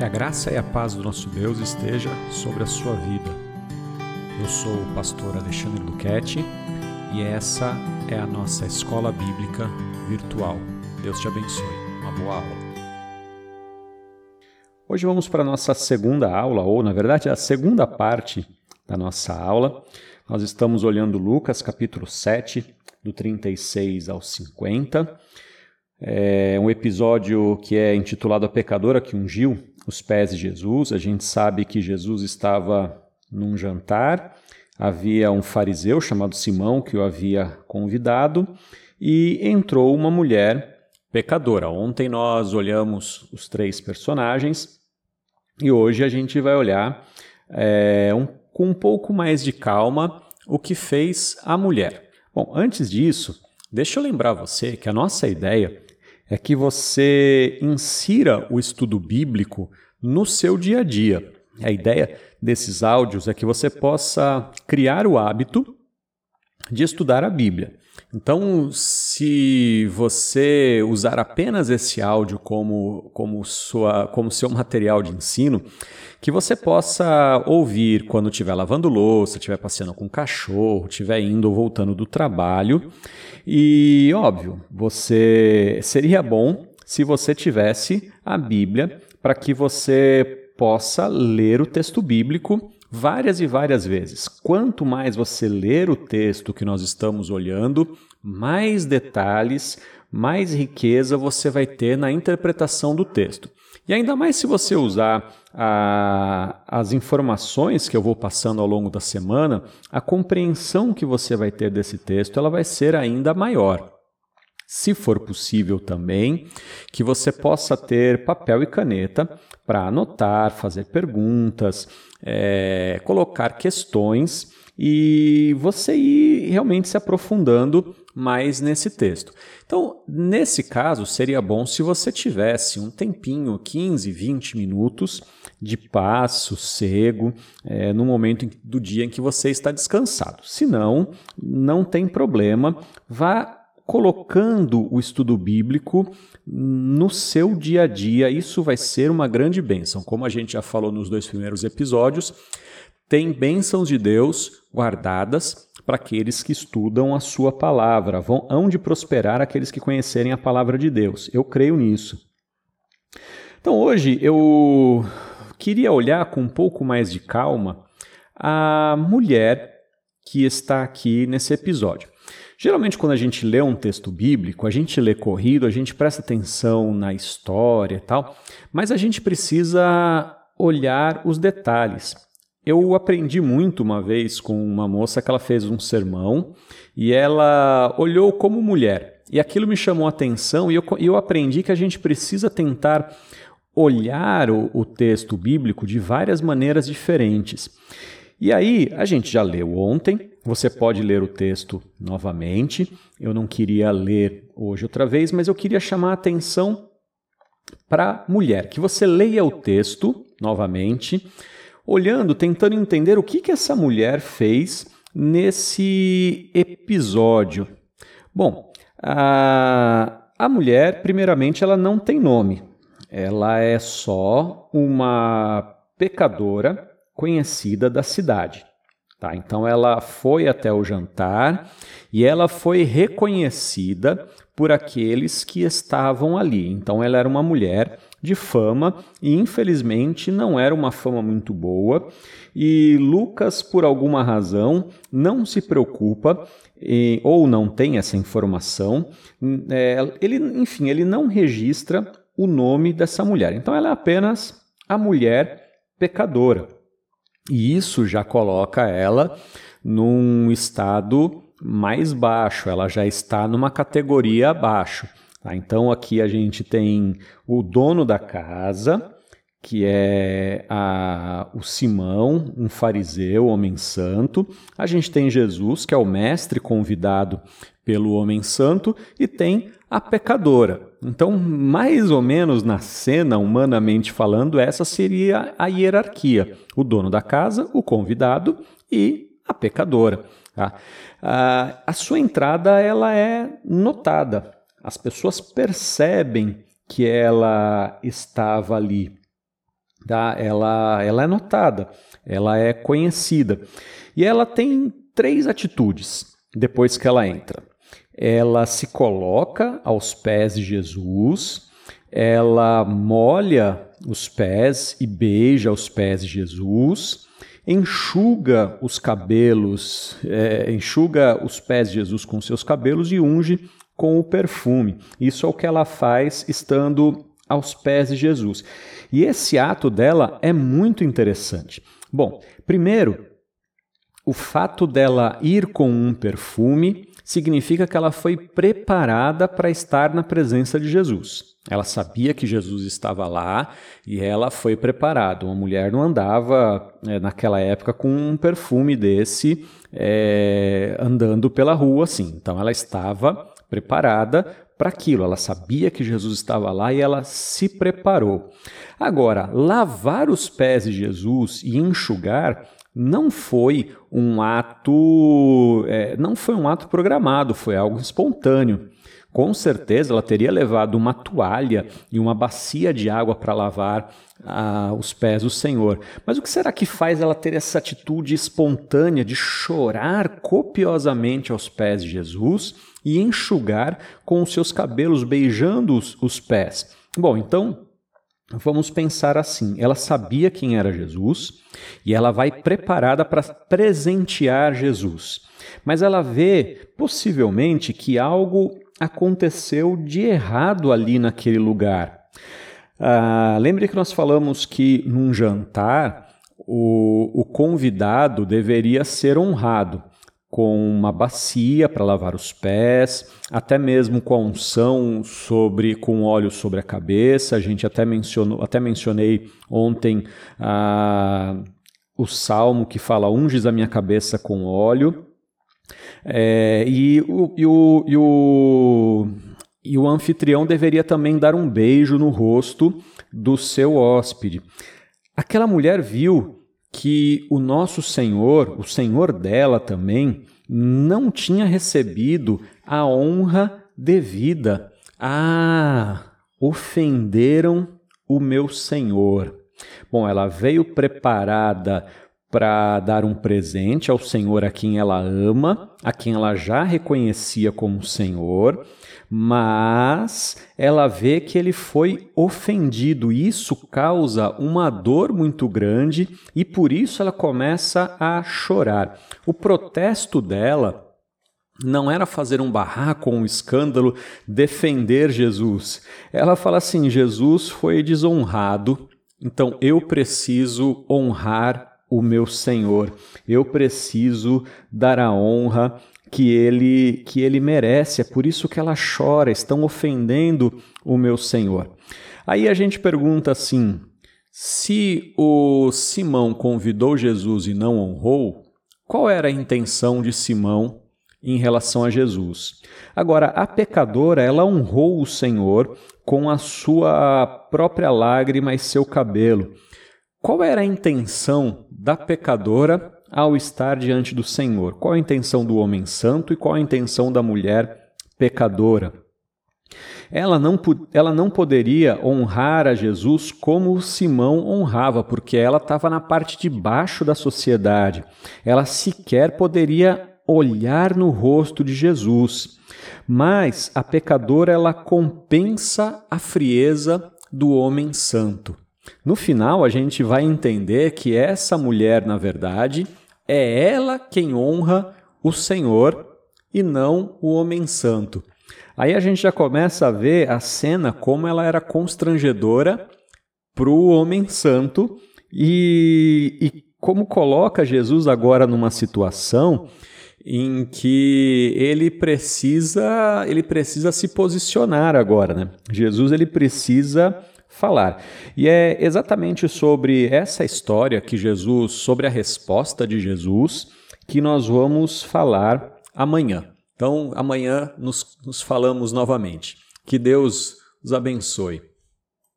Que a graça e a paz do nosso Deus esteja sobre a sua vida. Eu sou o pastor Alexandre Luquete e essa é a nossa escola bíblica virtual. Deus te abençoe. Uma boa aula. Hoje vamos para a nossa segunda aula, ou na verdade a segunda parte da nossa aula. Nós estamos olhando Lucas capítulo 7, do 36 ao 50. É um episódio que é intitulado A Pecadora que Ungiu os Pés de Jesus. A gente sabe que Jesus estava num jantar, havia um fariseu chamado Simão que o havia convidado e entrou uma mulher pecadora. Ontem nós olhamos os três personagens e hoje a gente vai olhar é, um, com um pouco mais de calma o que fez a mulher. Bom, antes disso, deixa eu lembrar você que a nossa ideia é que você insira o estudo bíblico no seu dia a dia. A ideia desses áudios é que você possa criar o hábito de estudar a Bíblia. Então, se você usar apenas esse áudio como, como, sua, como seu material de ensino, que você possa ouvir quando estiver lavando louça, estiver passeando com o cachorro, estiver indo ou voltando do trabalho. E, óbvio, você seria bom se você tivesse a Bíblia para que você possa ler o texto bíblico várias e várias vezes. Quanto mais você ler o texto que nós estamos olhando, mais detalhes, mais riqueza você vai ter na interpretação do texto. E ainda mais se você usar a, as informações que eu vou passando ao longo da semana, a compreensão que você vai ter desse texto ela vai ser ainda maior. Se for possível também, que você possa ter papel e caneta para anotar, fazer perguntas, é, colocar questões e você ir realmente se aprofundando mais nesse texto. Então, nesse caso, seria bom se você tivesse um tempinho, 15, 20 minutos de paz, sossego, é, no momento do dia em que você está descansado. Se não, não tem problema, vá colocando o estudo bíblico no seu dia a dia. Isso vai ser uma grande bênção. Como a gente já falou nos dois primeiros episódios, tem bênçãos de Deus guardadas para aqueles que estudam a sua palavra. Vão hão de prosperar aqueles que conhecerem a palavra de Deus. Eu creio nisso. Então hoje eu queria olhar com um pouco mais de calma a mulher que está aqui nesse episódio. Geralmente, quando a gente lê um texto bíblico, a gente lê corrido, a gente presta atenção na história e tal, mas a gente precisa olhar os detalhes. Eu aprendi muito uma vez com uma moça que ela fez um sermão e ela olhou como mulher. E aquilo me chamou a atenção e eu, eu aprendi que a gente precisa tentar olhar o, o texto bíblico de várias maneiras diferentes. E aí, a gente já leu ontem, você pode ler o texto novamente. Eu não queria ler hoje outra vez, mas eu queria chamar a atenção para a mulher, que você leia o texto novamente, olhando, tentando entender o que, que essa mulher fez nesse episódio. Bom, a, a mulher, primeiramente, ela não tem nome. Ela é só uma pecadora conhecida da cidade. Tá? Então ela foi até o jantar e ela foi reconhecida por aqueles que estavam ali. Então ela era uma mulher de fama e infelizmente não era uma fama muito boa. E Lucas, por alguma razão, não se preocupa e, ou não tem essa informação. É, ele, enfim, ele não registra o nome dessa mulher. Então ela é apenas a mulher pecadora. E isso já coloca ela num estado mais baixo, ela já está numa categoria abaixo. Tá? Então aqui a gente tem o dono da casa, que é a, o Simão, um fariseu, homem santo. A gente tem Jesus, que é o mestre convidado pelo homem santo, e tem a pecadora. Então, mais ou menos na cena, humanamente falando, essa seria a hierarquia: o dono da casa, o convidado e a pecadora. Tá? a sua entrada ela é notada. As pessoas percebem que ela estava ali. tá? ela, ela é notada, ela é conhecida. E ela tem três atitudes depois que ela entra. Ela se coloca aos pés de Jesus, ela molha os pés e beija os pés de Jesus, enxuga os cabelos, é, enxuga os pés de Jesus com seus cabelos e unge com o perfume. Isso é o que ela faz estando aos pés de Jesus. E esse ato dela é muito interessante. Bom, primeiro, o fato dela ir com um perfume significa que ela foi preparada para estar na presença de Jesus. Ela sabia que Jesus estava lá e ela foi preparada. Uma mulher não andava é, naquela época com um perfume desse é, andando pela rua assim. Então ela estava preparada para aquilo. Ela sabia que Jesus estava lá e ela se preparou. Agora, lavar os pés de Jesus e enxugar não foi um ato, é, não foi um ato programado, foi algo espontâneo. Com certeza ela teria levado uma toalha e uma bacia de água para lavar ah, os pés do Senhor. Mas o que será que faz ela ter essa atitude espontânea de chorar copiosamente aos pés de Jesus e enxugar com os seus cabelos, beijando os, os pés? Bom, então Vamos pensar assim: ela sabia quem era Jesus e ela vai preparada para presentear Jesus. Mas ela vê, possivelmente, que algo aconteceu de errado ali naquele lugar. Ah, lembre que nós falamos que num jantar o, o convidado deveria ser honrado com uma bacia para lavar os pés, até mesmo com a unção sobre com óleo sobre a cabeça. A gente até mencionou, até mencionei ontem ah, o salmo que fala unges a minha cabeça com óleo. É, e, o, e, o, e, o, e o anfitrião deveria também dar um beijo no rosto do seu hóspede. Aquela mulher viu que o nosso Senhor, o Senhor dela também, não tinha recebido a honra devida. Ah, ofenderam o meu Senhor. Bom, ela veio preparada para dar um presente ao Senhor a quem ela ama, a quem ela já reconhecia como Senhor, mas ela vê que ele foi ofendido. Isso causa uma dor muito grande e por isso ela começa a chorar. O protesto dela não era fazer um barraco, um escândalo, defender Jesus. Ela fala assim: Jesus foi desonrado, então eu preciso honrar o meu Senhor. Eu preciso dar a honra que ele que ele merece. É por isso que ela chora, estão ofendendo o meu Senhor. Aí a gente pergunta assim: se o Simão convidou Jesus e não honrou, qual era a intenção de Simão em relação a Jesus? Agora, a pecadora, ela honrou o Senhor com a sua própria lágrima e seu cabelo. Qual era a intenção da pecadora ao estar diante do Senhor? Qual a intenção do homem santo e qual a intenção da mulher pecadora? Ela não, ela não poderia honrar a Jesus como Simão honrava, porque ela estava na parte de baixo da sociedade. Ela sequer poderia olhar no rosto de Jesus. Mas a pecadora ela compensa a frieza do homem santo. No final, a gente vai entender que essa mulher, na verdade, é ela quem honra o Senhor e não o homem santo. Aí a gente já começa a ver a cena como ela era constrangedora para o homem santo e, e como coloca Jesus agora numa situação em que ele precisa ele precisa se posicionar agora, né? Jesus ele precisa falar. E é exatamente sobre essa história que Jesus, sobre a resposta de Jesus, que nós vamos falar amanhã. Então, amanhã nos, nos falamos novamente. Que Deus os abençoe.